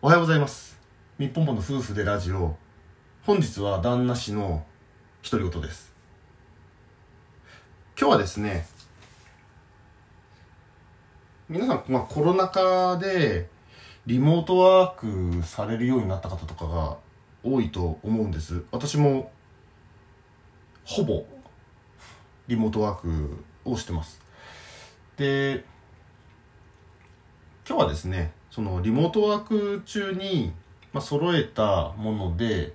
おはようございます。日本本の夫婦でラジオ。本日は旦那氏の独り言です。今日はですね、皆さん、まあ、コロナ禍でリモートワークされるようになった方とかが多いと思うんです。私もほぼリモートワークをしてます。で、今日はですね、そのリモートワーク中に、まあ、揃えたもので、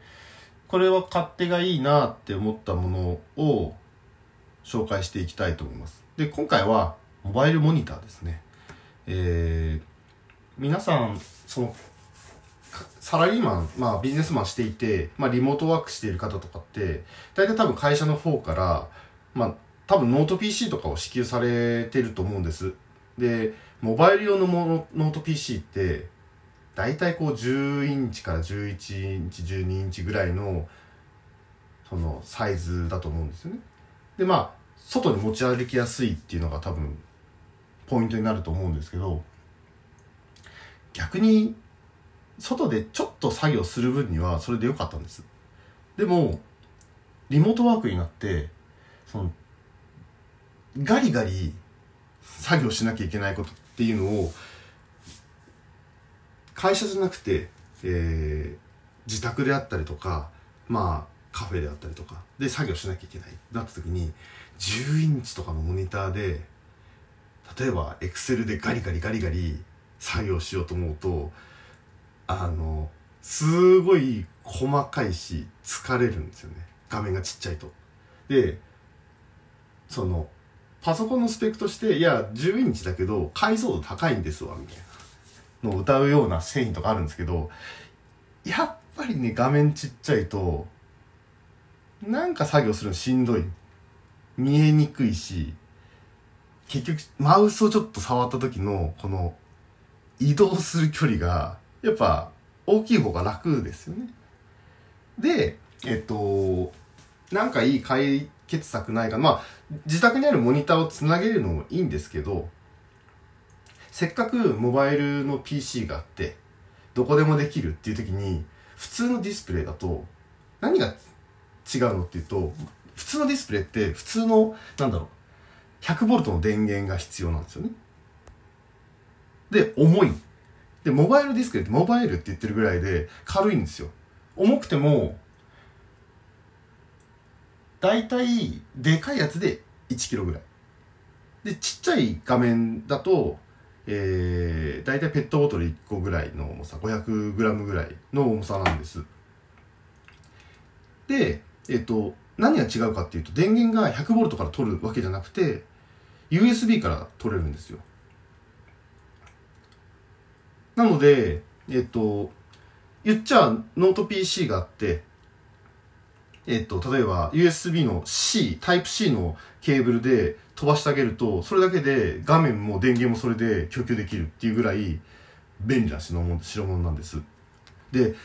これは勝手がいいなって思ったものを紹介していきたいと思います。で、今回はモバイルモニターですね。えー、皆さん、その、サラリーマン、まあビジネスマンしていて、まあリモートワークしている方とかって、大体多分会社の方から、まあ多分ノート PC とかを支給されてると思うんです。で、モバイル用のものノート PC って、大体こう10インチから11インチ、12インチぐらいの、そのサイズだと思うんですよね。で、まあ、外に持ち歩きやすいっていうのが多分、ポイントになると思うんですけど、逆に、外でちょっと作業する分にはそれで良かったんです。でも、リモートワークになって、その、ガリガリ作業しなきゃいけないことっていうのを、会社じゃなくて、えー自宅であったりとか、まあ、カフェであったりとか、で作業しなきゃいけないなった時に、10インチとかのモニターで、例えば、エクセルでガリガリガリガリ作業しようと思うと、あの、すごい細かいし、疲れるんですよね。画面がちっちゃいと。で、その、パソコンのスペックとして、いや、10インチだけど、解像度高いんですわ、みたいなのを歌うような製品とかあるんですけど、やっぱりね、画面ちっちゃいと、なんか作業するのしんどい。見えにくいし、結局、マウスをちょっと触った時の、この、移動する距離が、やっぱ、大きい方が楽ですよね。で、えっと、なんかいい解決策ないか。まあ、自宅にあるモニターをつなげるのもいいんですけど、せっかくモバイルの PC があって、どこでもできるっていう時に、普通のディスプレイだと、何が違うのっていうと、普通のディスプレイって、普通の、なんだろう、100V の電源が必要なんですよね。で、重い。で、モバイルディスプレイってモバイルって言ってるぐらいで軽いんですよ。重くても、だいたいでかいやつで1キロぐらい。で、ちっちゃい画面だと、えー、だいたいペットボトル1個ぐらいの重さ、500g ぐらいの重さなんです。で、えっ、と、何が違うかっていうと、電源が 100V から取るわけじゃなくて、USB から取れるんですよ。なので、えっ、と、言っちゃノート PC があって、えっと、例えば USB の C、タイプ C のケーブルで飛ばしてあげると、それだけで画面も電源もそれで供給できるっていうぐらい便利な代物代物なんです。で、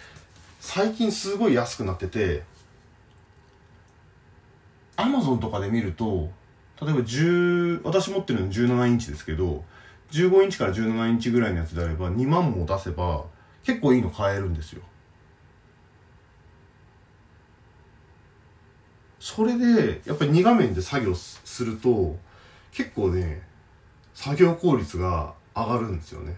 最近すごい安くなってて、Amazon とかで見ると、例えば10、私持ってるの17インチですけど、15インチから17インチぐらいのやつであれば2万も出せば結構いいの買えるんですよ。それで、やっぱり2画面で作業すると、結構ね、作業効率が上がるんですよね。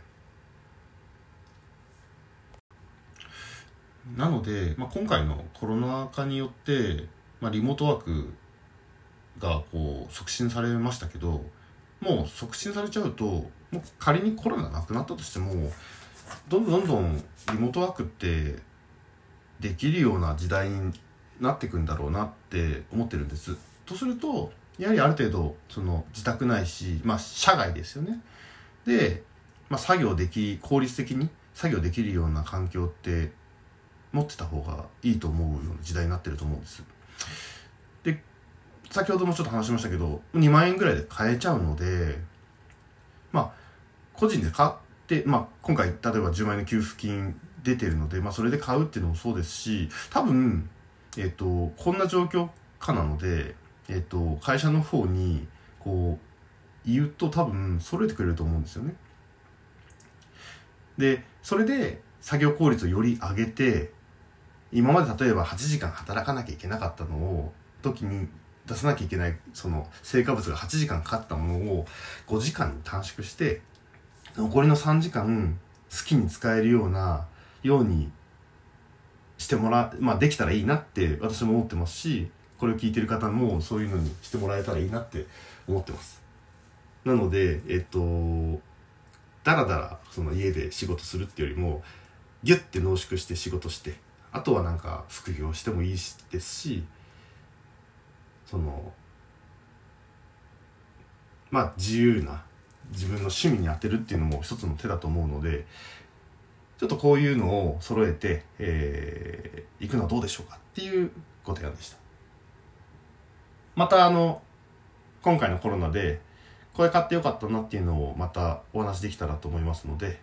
なので、まあ、今回のコロナ禍によって、まあ、リモートワークがこう促進されましたけど、もう促進されちゃうと、もう仮にコロナなくなったとしても、どんどんどんどんリモートワークってできるような時代になっていくんだろうなって思ってるんです。とすると、やはりある程度、その自宅ないし、まあ社外ですよね。で、まあ作業でき、効率的に作業できるような環境って持ってた方がいいと思うような時代になってると思うんです。で、先ほどもちょっと話しましたけど、2万円ぐらいで買えちゃうので、まあ、個人で買って、まあ今回例えば10万円の給付金出てるので、まあそれで買うっていうのもそうですし、多分、えっ、と、こんな状況下なので、えっ、と、会社の方に、こう、言うと多分揃えてくれると思うんですよね。で、それで、作業効率をより上げて今まで例えば8時間働かなきゃいけなかったのを時に出さなきゃいけないその成果物が8時間かかったものを5時間に短縮して残りの3時間好きに使えるようなようにしてもらまあできたらいいなって私も思ってますしこれを聞いてる方もそういうのにしてもらえたらいいなって思ってます。なのでえっとだらだらその家で仕事するっていうよりもギュッて濃縮して仕事してあとはなんか副業してもいいですしそのまあ自由な自分の趣味に当てるっていうのも一つの手だと思うのでちょっとこういうのを揃えて、えー、行くのはどうでしょうかっていうご提案でした。またあの今回のコロナでこれ買ってよかったなっていうのをまたお話できたらと思いますので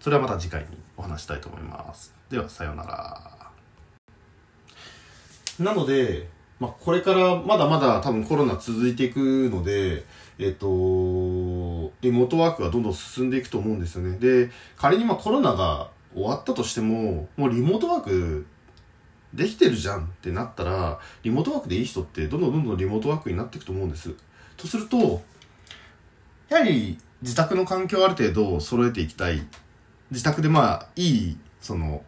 それはまた次回にお話したいと思います。ではさようなら。なのでまあ、これからまだまだ多分コロナ続いていくので、えっ、と、リモートワークがどんどん進んでいくと思うんですよね。で、仮にまあコロナが終わったとしても、もうリモートワークできてるじゃんってなったら、リモートワークでいい人ってどんどんどんどんリモートワークになっていくと思うんです。とすると、やはり自宅の環境をある程度揃えていきたい。自宅でまあ、いい、その、